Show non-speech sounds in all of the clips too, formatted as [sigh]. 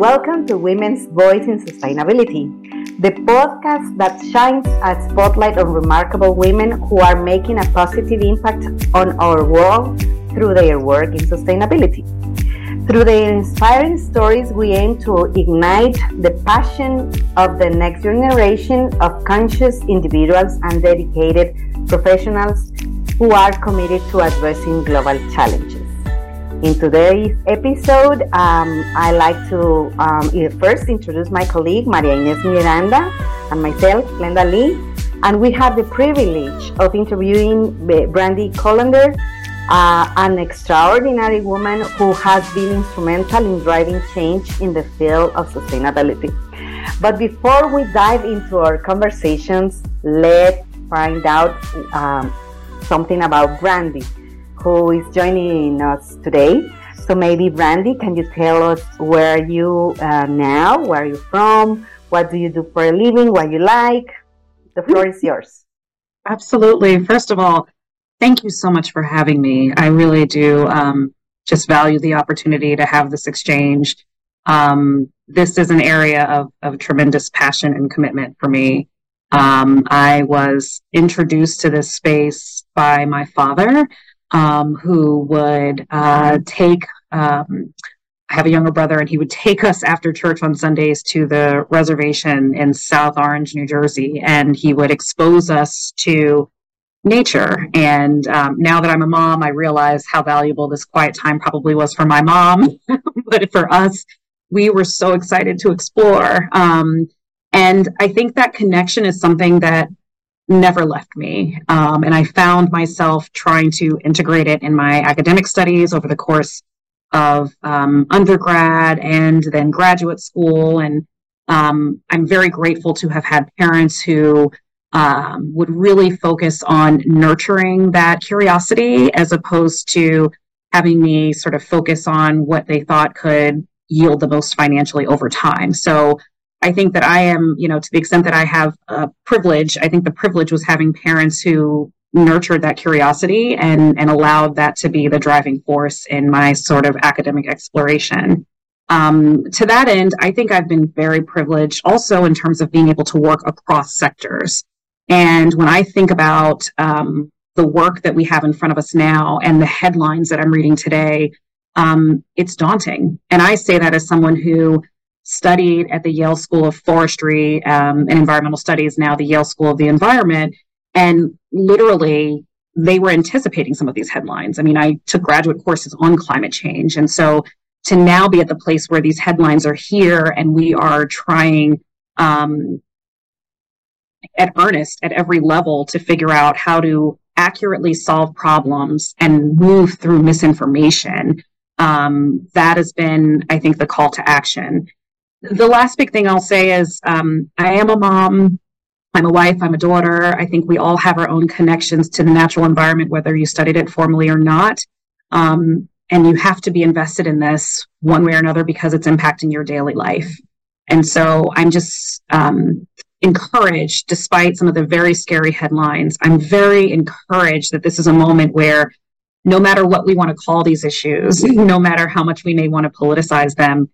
Welcome to Women's Voice in Sustainability, the podcast that shines a spotlight on remarkable women who are making a positive impact on our world through their work in sustainability. Through their inspiring stories, we aim to ignite the passion of the next generation of conscious individuals and dedicated professionals who are committed to addressing global challenges. In today's episode, um, I like to um, first introduce my colleague Maria Ines Miranda and myself, Glenda Lee, and we have the privilege of interviewing Brandi Colander, uh, an extraordinary woman who has been instrumental in driving change in the field of sustainability. But before we dive into our conversations, let's find out um, something about Brandi who is joining us today. So maybe Brandi, can you tell us where you uh, now, where are you from, what do you do for a living, what you like? The floor is yours. Absolutely. First of all, thank you so much for having me. I really do um, just value the opportunity to have this exchange. Um, this is an area of, of tremendous passion and commitment for me. Um, I was introduced to this space by my father um, who would uh, take. Um, I have a younger brother, and he would take us after church on Sundays to the reservation in South Orange, New Jersey, and he would expose us to nature. And um, now that I'm a mom, I realize how valuable this quiet time probably was for my mom, [laughs] but for us, we were so excited to explore. Um, and I think that connection is something that never left me. Um, and I found myself trying to integrate it in my academic studies over the course of um, undergrad and then graduate school. And um, I'm very grateful to have had parents who um, would really focus on nurturing that curiosity as opposed to having me sort of focus on what they thought could yield the most financially over time. So I think that I am, you know, to the extent that I have a privilege, I think the privilege was having parents who nurtured that curiosity and, and allowed that to be the driving force in my sort of academic exploration. Um, to that end, I think I've been very privileged also in terms of being able to work across sectors. And when I think about um, the work that we have in front of us now and the headlines that I'm reading today, um, it's daunting. And I say that as someone who studied at the Yale School of Forestry um, and Environmental Studies, now the Yale School of the Environment. And literally, they were anticipating some of these headlines. I mean, I took graduate courses on climate change. And so to now be at the place where these headlines are here and we are trying um, at earnest at every level to figure out how to accurately solve problems and move through misinformation. Um, that has been, I think, the call to action the last big thing I'll say is um, I am a mom. I'm a wife. I'm a daughter. I think we all have our own connections to the natural environment, whether you studied it formally or not. Um, and you have to be invested in this one way or another because it's impacting your daily life. And so I'm just um, encouraged, despite some of the very scary headlines, I'm very encouraged that this is a moment where no matter what we want to call these issues, [laughs] no matter how much we may want to politicize them,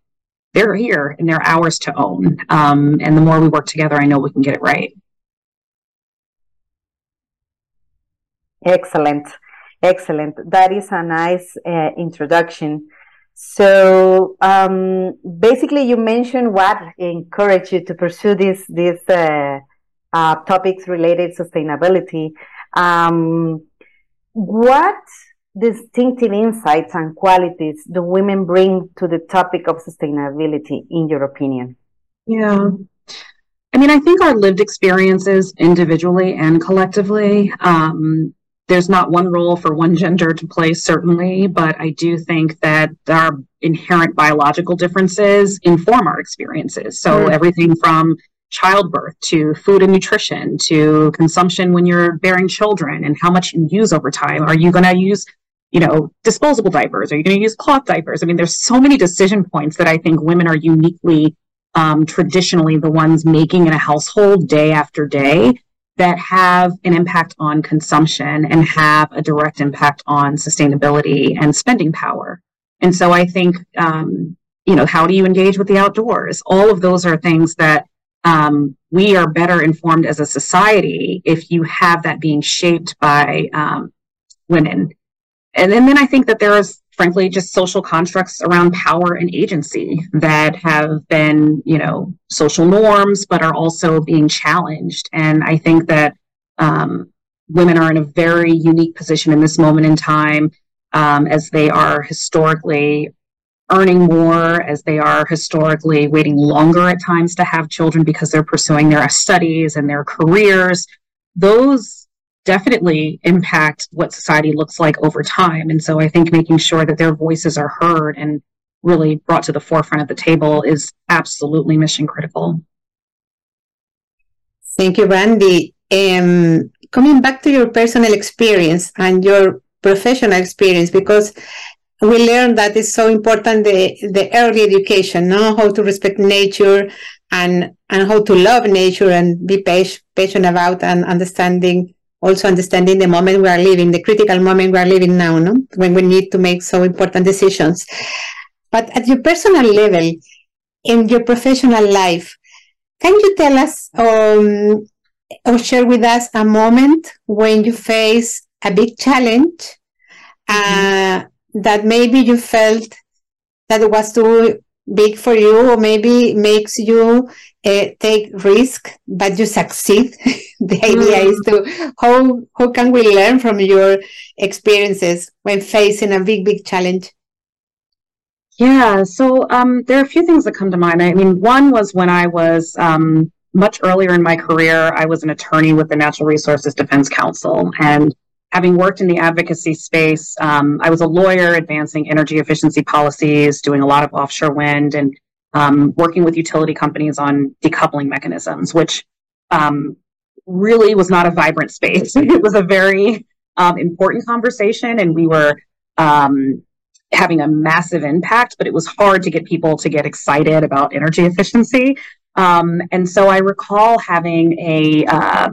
they're here and they're ours to own. Um, and the more we work together, I know we can get it right. Excellent. Excellent. That is a nice uh, introduction. So um, basically, you mentioned what encouraged you to pursue these these uh, uh, topics related sustainability. Um, what distinctive insights and qualities do women bring to the topic of sustainability, in your opinion? Yeah. I mean, I think our lived experiences individually and collectively, um, there's not one role for one gender to play, certainly, but I do think that our inherent biological differences inform our experiences. So mm. everything from childbirth to food and nutrition to consumption when you're bearing children and how much you use over time. Are you going to use you know, disposable diapers? Are you going to use cloth diapers? I mean, there's so many decision points that I think women are uniquely, um, traditionally the ones making in a household day after day that have an impact on consumption and have a direct impact on sustainability and spending power. And so I think um, you know, how do you engage with the outdoors? All of those are things that um, we are better informed as a society if you have that being shaped by um, women. And, and then I think that there is, frankly, just social constructs around power and agency that have been, you know, social norms, but are also being challenged. And I think that um, women are in a very unique position in this moment in time um, as they are historically earning more as they are historically waiting longer at times to have children because they're pursuing their studies and their careers those definitely impact what society looks like over time. And so i think making sure that their voices are heard and really brought to the forefront of the table is absolutely mission critical. Thank you Brandi um, coming back to your personal experience and your professional experience because we learned that it's so important the the early education, know how to respect nature and and how to love nature and be patient about and understanding also understanding the moment we are living, the critical moment we are living now, no? when we need to make so important decisions. But at your personal level, in your professional life, can you tell us um, or share with us a moment when you face a big challenge? Mm-hmm. Uh, that maybe you felt that it was too big for you or maybe makes you uh, take risk but you succeed. [laughs] The idea mm. is to how how can we learn from your experiences when facing a big big challenge? Yeah so um, there are a few things that come to mind. I mean one was when i was um, much earlier in my career i was an attorney with the natural resources defense council and having worked in the advocacy space, um, I was a lawyer advancing energy efficiency policies, doing a lot of offshore wind, and um, working with utility companies on decoupling mechanisms, which um, really was not a vibrant space. [laughs] it was a very um, important conversation, and we were um, having a massive impact, but it was hard to get people to get excited about energy efficiency. Um, and so I recall having a uh,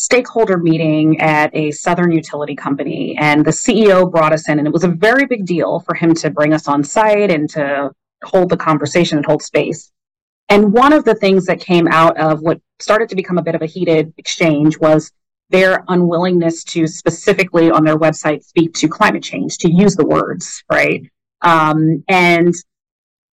stakeholder meeting at a southern utility company and the ceo brought us in and it was a very big deal for him to bring us on site and to hold the conversation and hold space and one of the things that came out of what started to become a bit of a heated exchange was their unwillingness to specifically on their website speak to climate change to use the words right um, and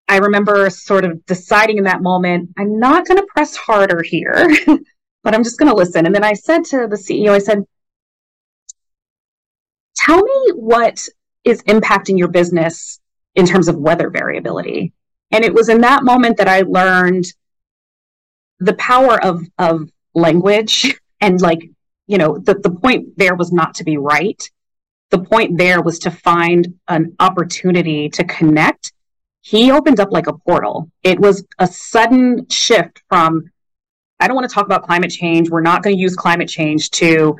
I remember sort of deciding in that moment, I'm not going to press harder here. [laughs] but I'm just going to listen. And then I said to the CEO, I said, tell me what is impacting your business in terms of weather variability. And it was in that moment that I learned the power of, of language [laughs] and like, you know, the, the point there was not to be right. The point there was to find an opportunity to connect. He opened up like a portal. It was a sudden shift from I don't want to talk about climate change. We're not going to use climate change to,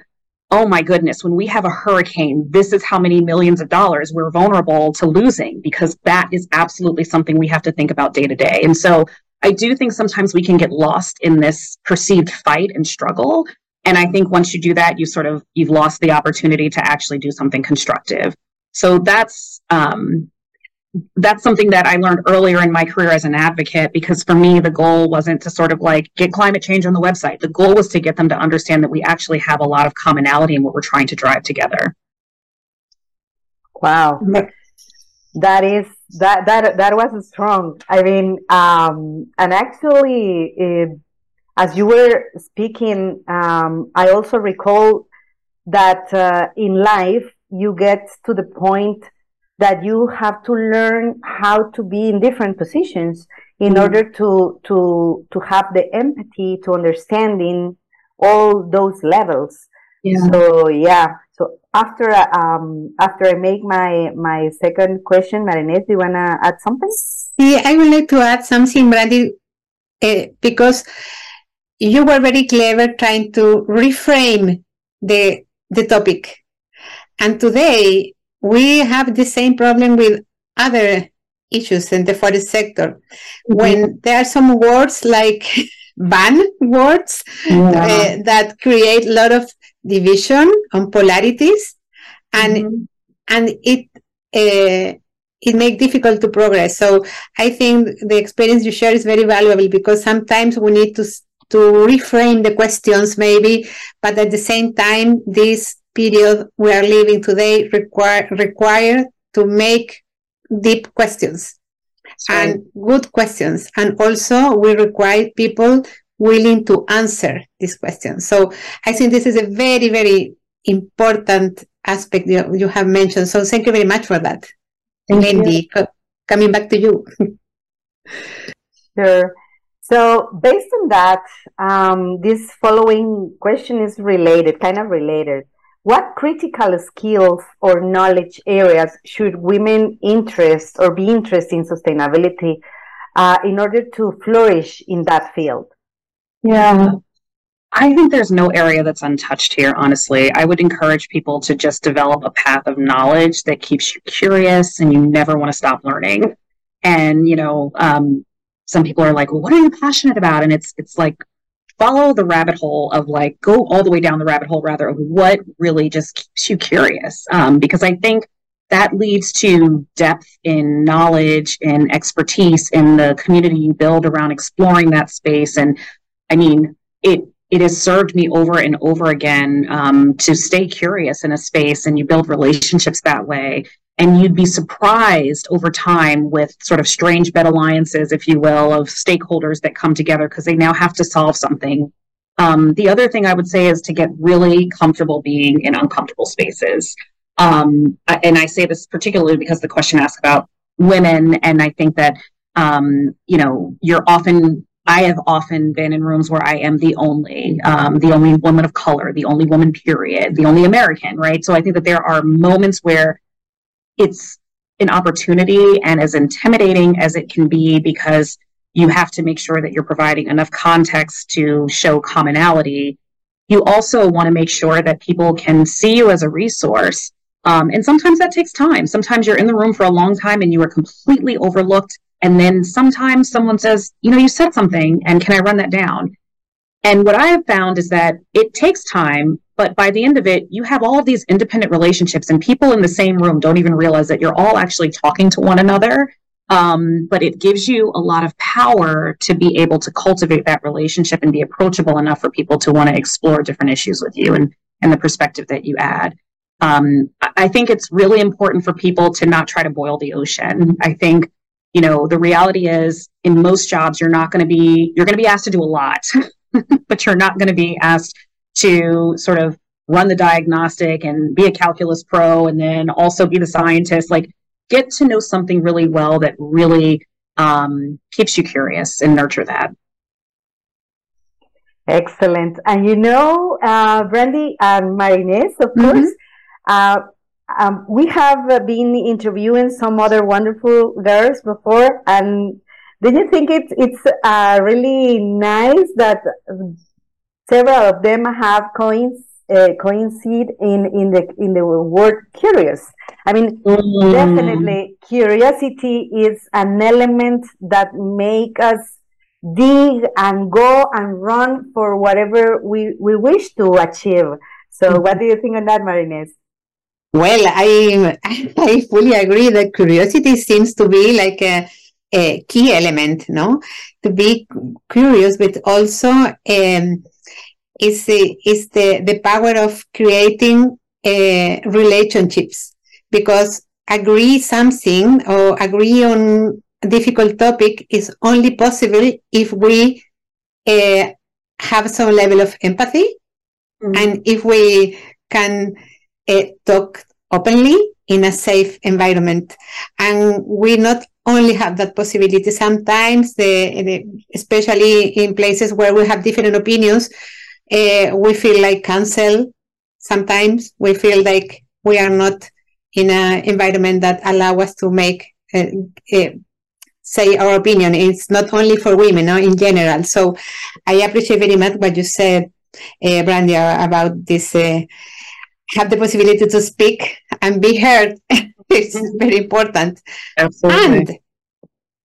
oh my goodness, when we have a hurricane, this is how many millions of dollars we're vulnerable to losing because that is absolutely something we have to think about day to day. And so I do think sometimes we can get lost in this perceived fight and struggle. And I think once you do that, you sort of, you've lost the opportunity to actually do something constructive. So that's, um, that's something that I learned earlier in my career as an advocate because for me, the goal wasn't to sort of like get climate change on the website. The goal was to get them to understand that we actually have a lot of commonality in what we're trying to drive together. Wow. That is that that that was strong. I mean, um, and actually, uh, as you were speaking, um, I also recall that uh, in life you get to the point that you have to learn how to be in different positions in mm. order to to to have the empathy to understanding all those levels. Yeah. so yeah. So after um after i make my my second question marinette do you want to add something? Yeah i would like to add something Brandi uh, because you were very clever trying to reframe the the topic. And today we have the same problem with other issues in the forest sector. Mm-hmm. When there are some words like [laughs] ban words yeah. uh, that create a lot of division on polarities, and mm-hmm. and it uh, it makes difficult to progress. So I think the experience you share is very valuable because sometimes we need to to reframe the questions maybe, but at the same time, this period we are living today require require to make deep questions right. and good questions, and also we require people willing to answer these questions. So I think this is a very very important aspect you, you have mentioned. So thank you very much for that. Thank co- coming back to you. [laughs] sure. So, based on that, um, this following question is related, kind of related. What critical skills or knowledge areas should women interest or be interested in sustainability uh, in order to flourish in that field? Yeah, I think there's no area that's untouched here, honestly. I would encourage people to just develop a path of knowledge that keeps you curious and you never want to stop learning. And, you know, um, some people are like, well, what are you passionate about? And it's, it's like, follow the rabbit hole of like, go all the way down the rabbit hole rather of what really just keeps you curious. Um, because I think that leads to depth in knowledge and expertise in the community you build around exploring that space. And I mean, it it has served me over and over again um, to stay curious in a space and you build relationships that way and you'd be surprised over time with sort of strange bed alliances if you will of stakeholders that come together because they now have to solve something um, the other thing i would say is to get really comfortable being in uncomfortable spaces um, and i say this particularly because the question asked about women and i think that um, you know you're often I have often been in rooms where I am the only, um, the only woman of color, the only woman, period, the only American, right? So I think that there are moments where it's an opportunity and as intimidating as it can be because you have to make sure that you're providing enough context to show commonality. You also want to make sure that people can see you as a resource. Um, and sometimes that takes time. Sometimes you're in the room for a long time and you are completely overlooked and then sometimes someone says, you know, you said something and can I run that down? And what I have found is that it takes time, but by the end of it, you have all these independent relationships and people in the same room don't even realize that you're all actually talking to one another. Um, but it gives you a lot of power to be able to cultivate that relationship and be approachable enough for people to want to explore different issues with you and, and the perspective that you add. Um, I think it's really important for people to not try to boil the ocean. I think you know the reality is in most jobs you're not going to be you're going to be asked to do a lot [laughs] but you're not going to be asked to sort of run the diagnostic and be a calculus pro and then also be the scientist like get to know something really well that really um, keeps you curious and nurture that excellent and you know uh, Brandi and Maria Ines of mm-hmm. course uh, um, we have been interviewing some other wonderful girls before, and do you think it's it's uh, really nice that several of them have coins uh, coincide in in the in the word curious? I mean, mm. definitely curiosity is an element that make us dig and go and run for whatever we, we wish to achieve. So, mm-hmm. what do you think on that, Maria Ines? Well, I [laughs] I fully agree that curiosity seems to be like a, a key element, no? To be curious, but also um, is the, is the the power of creating uh, relationships because agree something or agree on a difficult topic is only possible if we uh, have some level of empathy mm-hmm. and if we can uh, talk openly in a safe environment. And we not only have that possibility, sometimes, the, the especially in places where we have different opinions, uh, we feel like cancelled. Sometimes we feel like we are not in an environment that allow us to make uh, uh, say our opinion. It's not only for women, no, in general. So I appreciate very much what you said, uh, Brandi, about this uh, have the possibility to speak and be heard [laughs] it's very important. Absolutely. And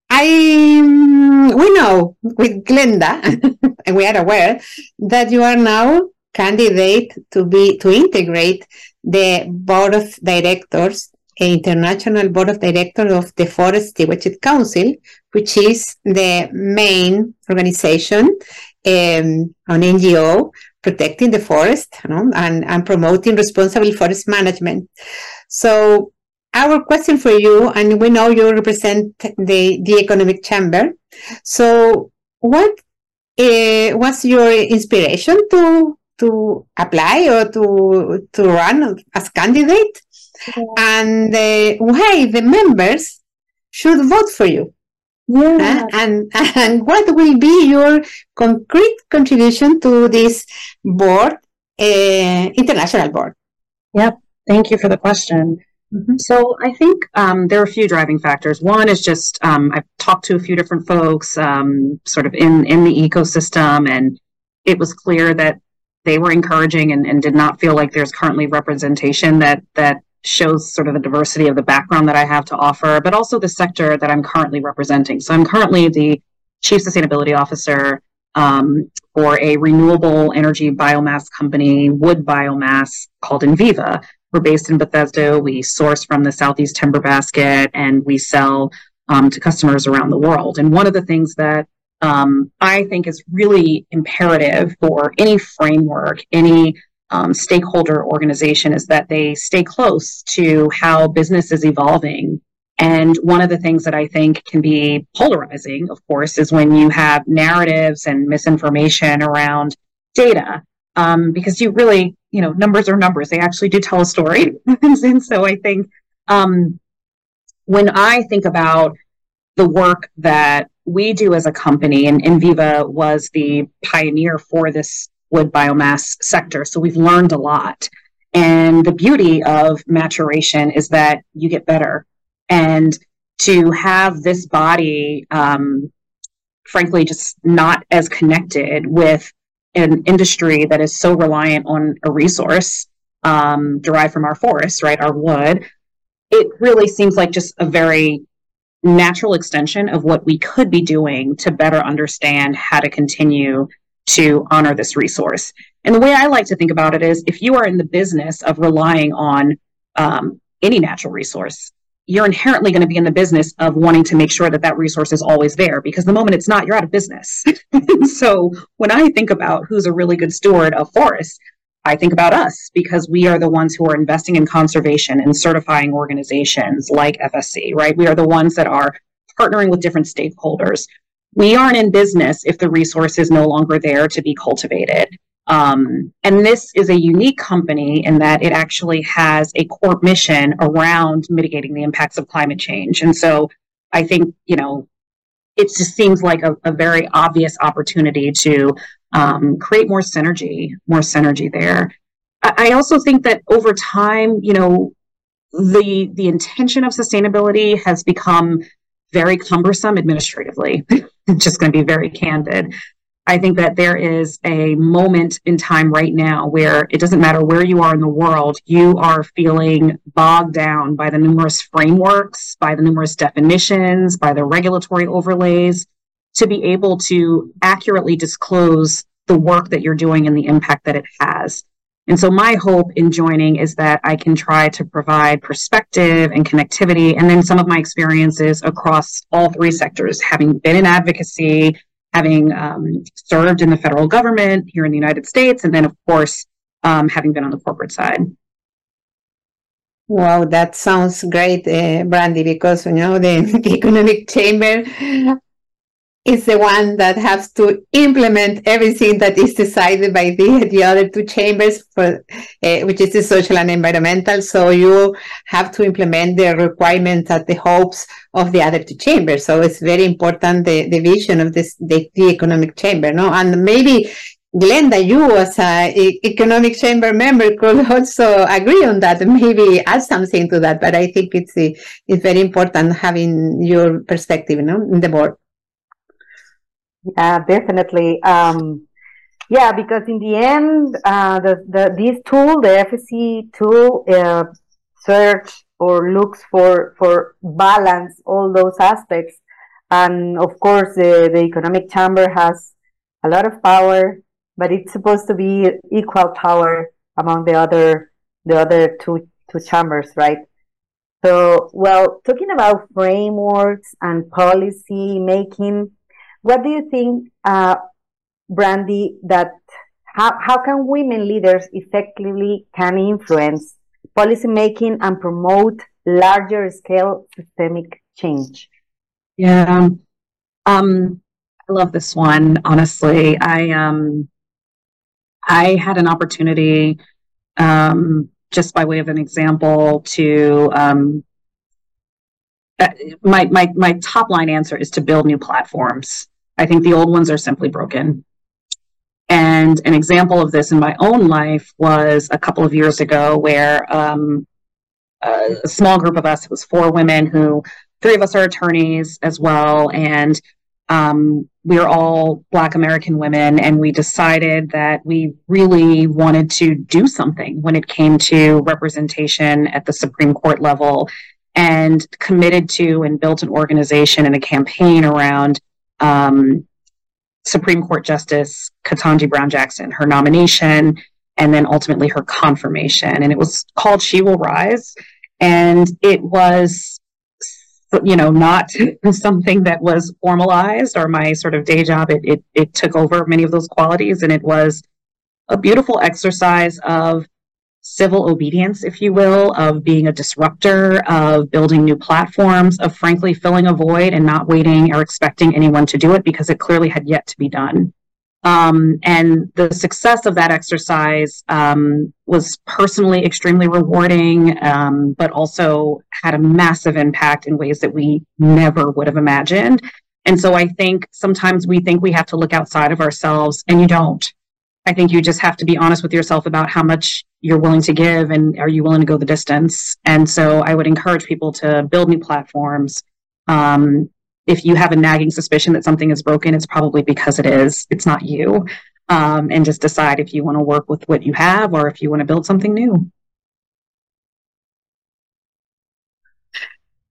I we know with Glenda, [laughs] and we are aware that you are now candidate to be to integrate the board of directors the international board of directors of the Forest Stewardship Council, which is the main organization um, an NGO protecting the forest you know, and, and promoting responsible forest management. So our question for you, and we know you represent the, the economic chamber. So what uh, was your inspiration to to apply or to to run as candidate? Yeah. And uh, why the members should vote for you? Yeah. Uh, and, and what will be your concrete contribution to this board, uh, international board? Yep. Thank you for the question. Mm-hmm. So I think um, there are a few driving factors. One is just um, I've talked to a few different folks, um, sort of in in the ecosystem, and it was clear that they were encouraging and, and did not feel like there's currently representation that that shows sort of the diversity of the background that I have to offer, but also the sector that I'm currently representing. So I'm currently the Chief Sustainability Officer um, for a renewable energy biomass company, wood biomass called Enviva. We're based in Bethesda. We source from the Southeast Timber Basket and we sell um, to customers around the world. And one of the things that um, I think is really imperative for any framework, any um, stakeholder organization is that they stay close to how business is evolving. And one of the things that I think can be polarizing, of course, is when you have narratives and misinformation around data, um, because you really, you know, numbers are numbers. They actually do tell a story. [laughs] and so I think um, when I think about the work that we do as a company, and Enviva was the pioneer for this wood biomass sector. So we've learned a lot. And the beauty of maturation is that you get better. And to have this body, um, frankly, just not as connected with an industry that is so reliant on a resource um, derived from our forests, right, our wood, it really seems like just a very natural extension of what we could be doing to better understand how to continue to honor this resource. And the way I like to think about it is if you are in the business of relying on um, any natural resource, you're inherently going to be in the business of wanting to make sure that that resource is always there because the moment it's not, you're out of business. [laughs] so when I think about who's a really good steward of forests, I think about us because we are the ones who are investing in conservation and certifying organizations like FSC, right? We are the ones that are partnering with different stakeholders we aren't in business if the resource is no longer there to be cultivated. Um, and this is a unique company in that it actually has a core mission around mitigating the impacts of climate change. And so I think, you know, it just seems like a, a very obvious opportunity to um, create more synergy, more synergy there. I, I also think that over time, you know, the the intention of sustainability has become very cumbersome administratively. [laughs] just going to be very candid. I think that there is a moment in time right now where it doesn't matter where you are in the world, you are feeling bogged down by the numerous frameworks, by the numerous definitions, by the regulatory overlays to be able to accurately disclose the work that you're doing and the impact that it has. And so my hope in joining is that I can try to provide perspective and connectivity and then some of my experiences across all three sectors, having been in advocacy, having um, served in the federal government here in the United States, and then of course, um, having been on the corporate side. Wow, that sounds great, uh, Brandi, because you know the, [laughs] the economic chamber is the one that has to implement everything that is decided by the, the other two chambers for uh, which is the social and environmental so you have to implement the requirements and the hopes of the other two chambers so it's very important the, the vision of this the, the economic chamber no and maybe Glenda, you as a economic chamber member could [laughs] also agree on that maybe add something to that. But I think it's it's very important having your perspective, know, in the board. Yeah, definitely. Um, yeah, because in the end, uh, the, the this tool, the FSC tool, uh, search or looks for for balance all those aspects, and of course, the the economic chamber has a lot of power, but it's supposed to be equal power among the other the other two two chambers, right? So, well, talking about frameworks and policy making, what do you think, uh, Brandi, that how, how can women leaders effectively can influence policy making and promote larger scale systemic change? Yeah. Um, I love this one, honestly. I um I had an opportunity um just by way of an example to um uh, my my my top line answer is to build new platforms. I think the old ones are simply broken. And an example of this in my own life was a couple of years ago where um, a small group of us, it was four women who, three of us are attorneys as well. And um, we are all Black American women, and we decided that we really wanted to do something when it came to representation at the Supreme Court level and committed to and built an organization and a campaign around um, Supreme Court Justice Ketanji Brown Jackson, her nomination, and then ultimately her confirmation. And it was called She Will Rise. And it was, you know, not [laughs] something that was formalized or my sort of day job. It, it, it took over many of those qualities. And it was a beautiful exercise of civil obedience, if you will, of being a disruptor, of building new platforms, of frankly filling a void and not waiting or expecting anyone to do it because it clearly had yet to be done. Um, and the success of that exercise um, was personally extremely rewarding, um, but also had a massive impact in ways that we never would have imagined. And so I think sometimes we think we have to look outside of ourselves, and you don't. I think you just have to be honest with yourself about how much you're willing to give and are you willing to go the distance. And so I would encourage people to build new platforms. Um, if you have a nagging suspicion that something is broken, it's probably because it is. It's not you. Um, and just decide if you want to work with what you have or if you want to build something new.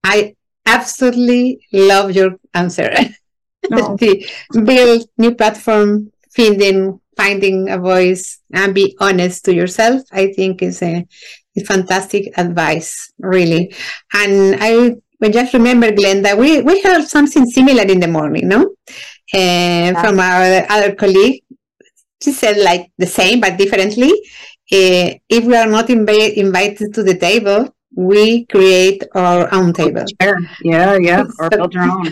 I absolutely love your answer. Oh. [laughs] the build new platform, feeding finding a voice and be honest to yourself, I think is a, fantastic advice, really. And I we just remember, Glenn, that we, we heard something similar in the morning, no? Uh, from our other colleague. She said like the same, but differently. Uh, if we are not inv- invited to the table, we create our own table. Sure. Yeah, yeah, [laughs] or build your own.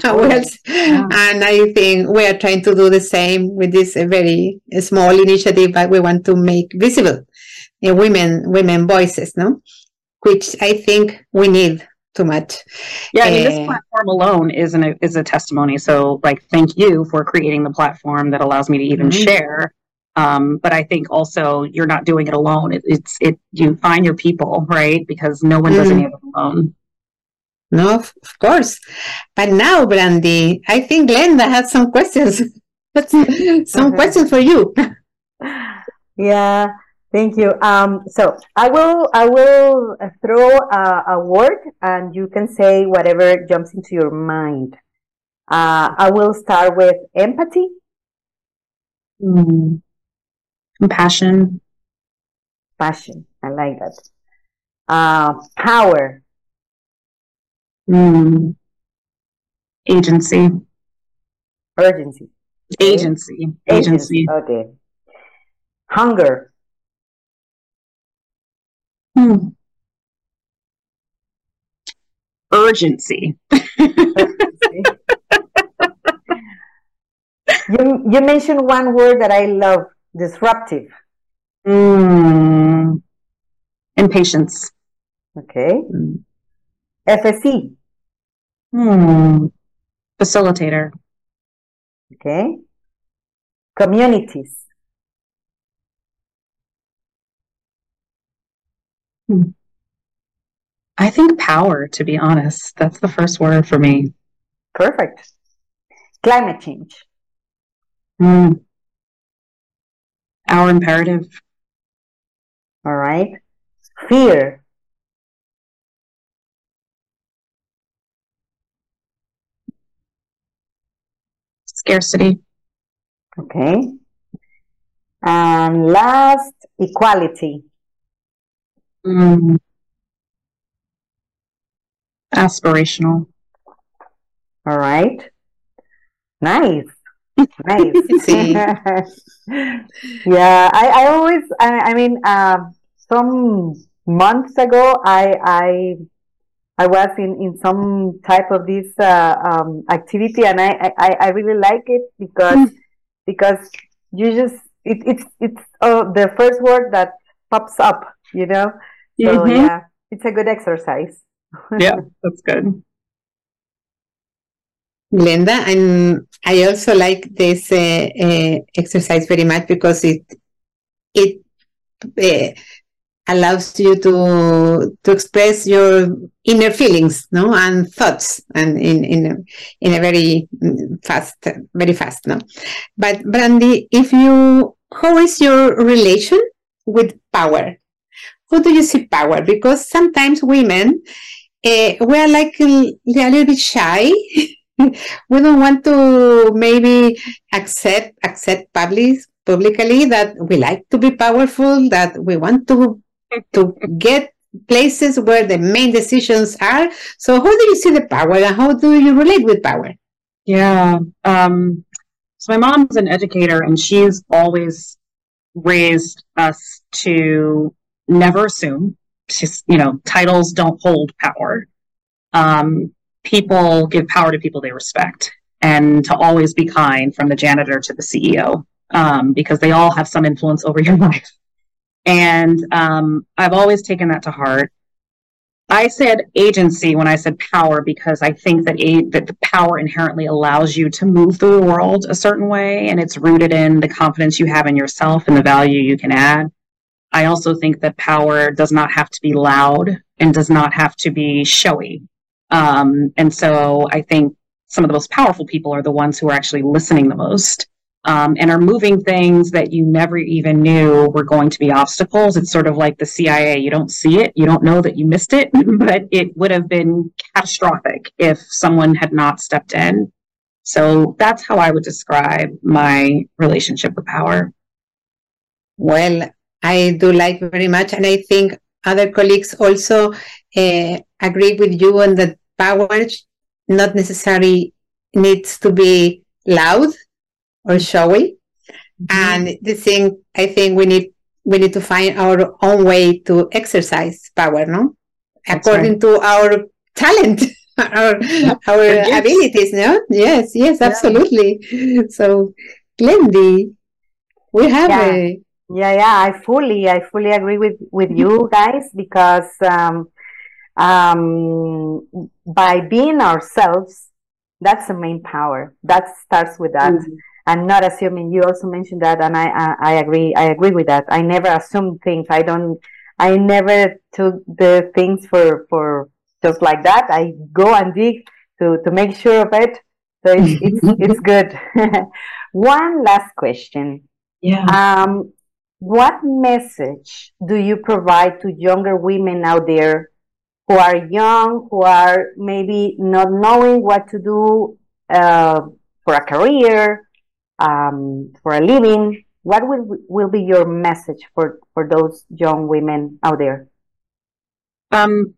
yeah. And I think we are trying to do the same with this very small initiative that we want to make visible women women voices, no? Which I think we need too much. Yeah, I mean, uh, this platform alone is an is a testimony. So, like, thank you for creating the platform that allows me to even mm-hmm. share um, but I think also you're not doing it alone. It, it's it you find your people, right? Because no one does mm. any of it alone. No, of course. But now, Brandi, I think Glenda has some questions. [laughs] some okay. questions for you. [laughs] yeah, thank you. Um, so I will I will throw a, a, word, and you can say whatever jumps into your mind. Uh, I will start with empathy. Mm. Compassion. Passion. I like that. Uh, power. Mm. Agency. Urgency. Okay. Agency. Agency. Okay. Hunger. Hmm. Urgency. Urgency. [laughs] you, you mentioned one word that I love Disruptive. Mm. Impatience. Okay. Mm. FSC. Hmm. Facilitator. Okay. Communities. Hmm. I think power, to be honest. That's the first word for me. Perfect. Climate change. Mm our imperative. All right. Fear. Scarcity. Okay. And last, equality. Mm. Aspirational. All right. Nice. Nice. [laughs] yeah, I, I always, I, I mean, uh, some months ago, I, I, I was in, in some type of this uh, um, activity, and I, I, I really like it because mm. because you just it, it's it's uh, the first word that pops up, you know. So mm-hmm. yeah, it's a good exercise. yeah, [laughs] that's good. Glenda, and I also like this uh, uh, exercise very much because it it uh, allows you to to express your inner feelings, no, and thoughts, and in in a, in a very fast, very fast, no. But Brandi, if you, how is your relation with power? How do you see power? Because sometimes women, uh, we are like a little bit shy. [laughs] [laughs] we don't want to maybe accept accept public, publicly that we like to be powerful, that we want to to [laughs] get places where the main decisions are. So how do you see the power and how do you relate with power? Yeah. Um, so my mom's an educator and she's always raised us to never assume. She's, you know, titles don't hold power. Um, people give power to people they respect and to always be kind from the janitor to the CEO um, because they all have some influence over [laughs] your life. And um, I've always taken that to heart. I said agency when I said power because I think that a- that the power inherently allows you to move through the world a certain way, and it's rooted in the confidence you have in yourself and the value you can add. I also think that power does not have to be loud and does not have to be showy. Um, and so I think some of the most powerful people are the ones who are actually listening the most um, and are moving things that you never even knew were going to be obstacles. It's sort of like the CIA. You don't see it, you don't know that you missed it, [laughs] but it would have been catastrophic if someone had not stepped in. So that's how I would describe my relationship with power. Well, I do like very much, and I think other colleagues also uh, agree with you on that power not necessarily needs to be loud or showy. Mm-hmm. And the thing I think we need we need to find our own way to exercise power, no? That's According right. to our talent, [laughs] our our yes. abilities, no? Yes, yes, absolutely. Yeah. [laughs] So Glendy, we have yeah. a yeah, yeah, I fully, I fully agree with with you guys because um, um, by being ourselves, that's the main power. That starts with that. Mm-hmm. And not assuming you also mentioned that and I, I, I agree i agree with that. I never assume things. I don't i never took the things for for just like that. I go and dig to to make sure of it. So it's it's, [laughs] it's good. [laughs] One last question. Yeah. Um what message do you provide to younger women out there who are young who are maybe not knowing what to do uh, for a career um, for a living. What will will be your message for for those young women out there? Um,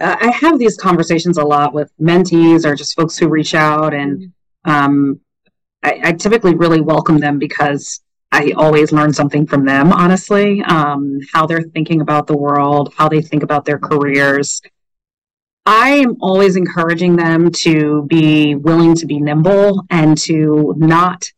I have these conversations a lot with mentees or just folks who reach out, and mm-hmm. um, I, I, typically really welcome them because I always learn something from them. Honestly, um, how they're thinking about the world, how they think about their careers. I am always encouraging them to be willing to be nimble and to not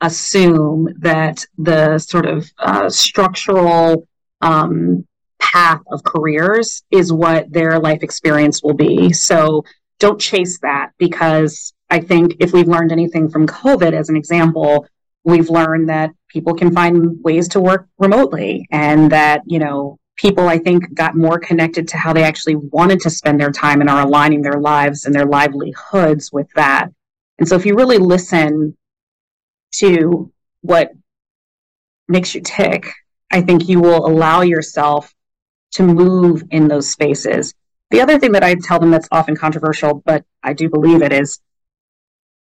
assume that the sort of uh, structural um, path of careers is what their life experience will be. So don't chase that because I think if we've learned anything from COVID, as an example, we've learned that people can find ways to work remotely and that, you know, people I think got more connected to how they actually wanted to spend their time and are aligning their lives and their livelihoods with that. And so if you really listen to what makes you tick, I think you will allow yourself to move in those spaces. The other thing that I tell them that's often controversial, but I do believe it is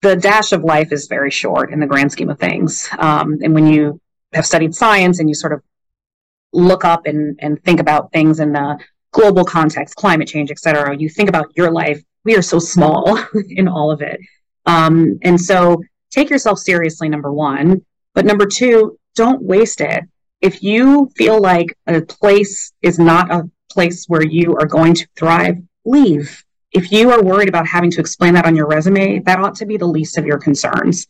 the dash of life is very short in the grand scheme of things. Um, and when you have studied science and you sort of look up and, and think about things in the global context, climate change, et cetera, you think about your life we are so small [laughs] in all of it. Um, and so take yourself seriously, number one. But number two, don't waste it. If you feel like a place is not a place where you are going to thrive, leave. If you are worried about having to explain that on your resume, that ought to be the least of your concerns.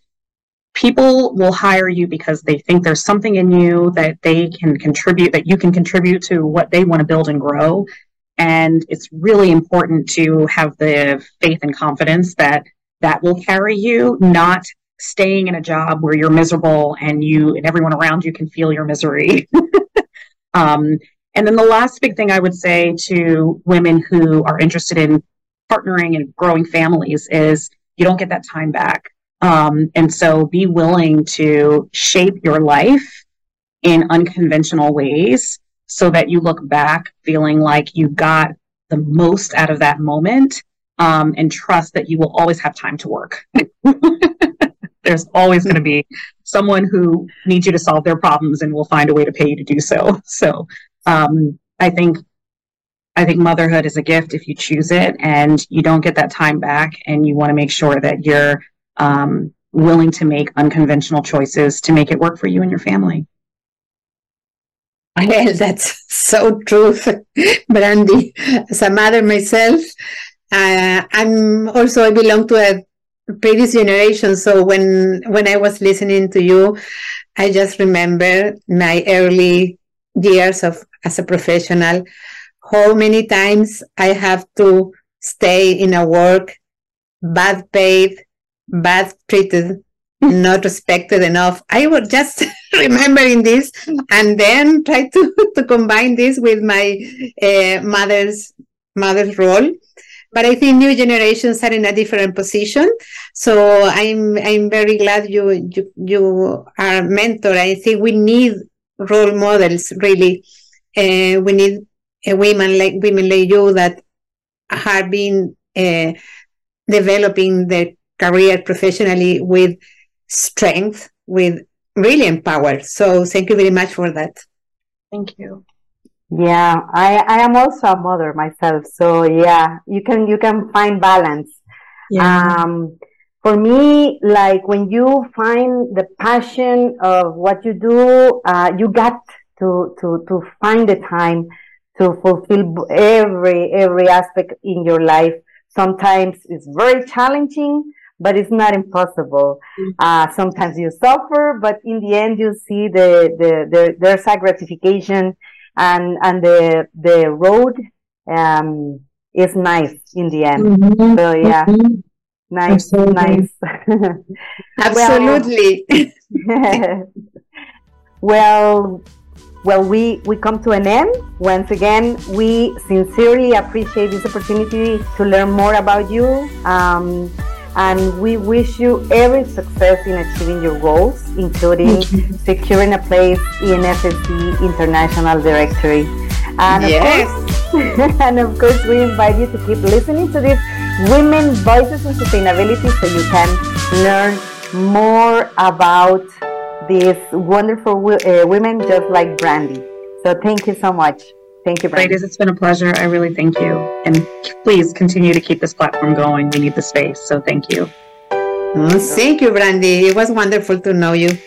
People will hire you because they think there's something in you that they can contribute, that you can contribute to what they want to build and grow. And it's really important to have the faith and confidence that that will carry you, not staying in a job where you're miserable and you and everyone around you can feel your misery. [laughs] um, and then the last big thing I would say to women who are interested in partnering and growing families is you don't get that time back. Um, and so be willing to shape your life in unconventional ways so that you look back feeling like you got the most out of that moment um, and trust that you will always have time to work. [laughs] There's always going to be someone who needs you to solve their problems and will find a way to pay you to do so. So um, I think I think motherhood is a gift if you choose it, and you don't get that time back, and you want to make sure that you're um, willing to make unconventional choices to make it work for you and your family. Well, [laughs] that's so true, [laughs] Brandi. As a mother myself, uh, I'm also I belong to a previous generation. So when when I was listening to you, I just remember my early years of as a professional. How many times I have to stay in a work, bad paid, bad treated, not respected enough. I was just [laughs] remembering this and then try to, [laughs] to combine this with my uh, mother's mother's role. But I think new generations are in a different position. So I'm I'm very glad you you, you are a mentor. I think we need role models really. Uh, we need uh, women like women like you that have been uh, developing their career professionally with strength, with really empowered. So thank you very much for that. Thank you. Yeah, I, I am also a mother myself. So yeah, you can you can find balance. Yeah. Um, for me, like when you find the passion of what you do, uh, you got to to to find the time to fulfill every every aspect in your life. Sometimes it's very challenging but it's not impossible. Mm-hmm. Uh, sometimes you suffer, but in the end, you see the, the, the there's a gratification and, and the, the road, um, is nice in the end. Mm-hmm. So yeah. Mm-hmm. Nice, Absolutely. nice. [laughs] Absolutely. [laughs] [laughs] well, well, we, we come to an end. Once again, we sincerely appreciate this opportunity to learn more about you. Um, and we wish you every success in achieving your goals, including securing a place in FSC International Directory. And yes. of course, [laughs] and of course, we invite you to keep listening to this Women Voices in Sustainability so you can learn more about these wonderful uh, women just like Brandi. So thank you so much. Thank you, Ladies, it's been a pleasure. I really thank you. And please continue to keep this platform going. We need the space. So thank you. Oh, thank you, Brandi. It was wonderful to know you.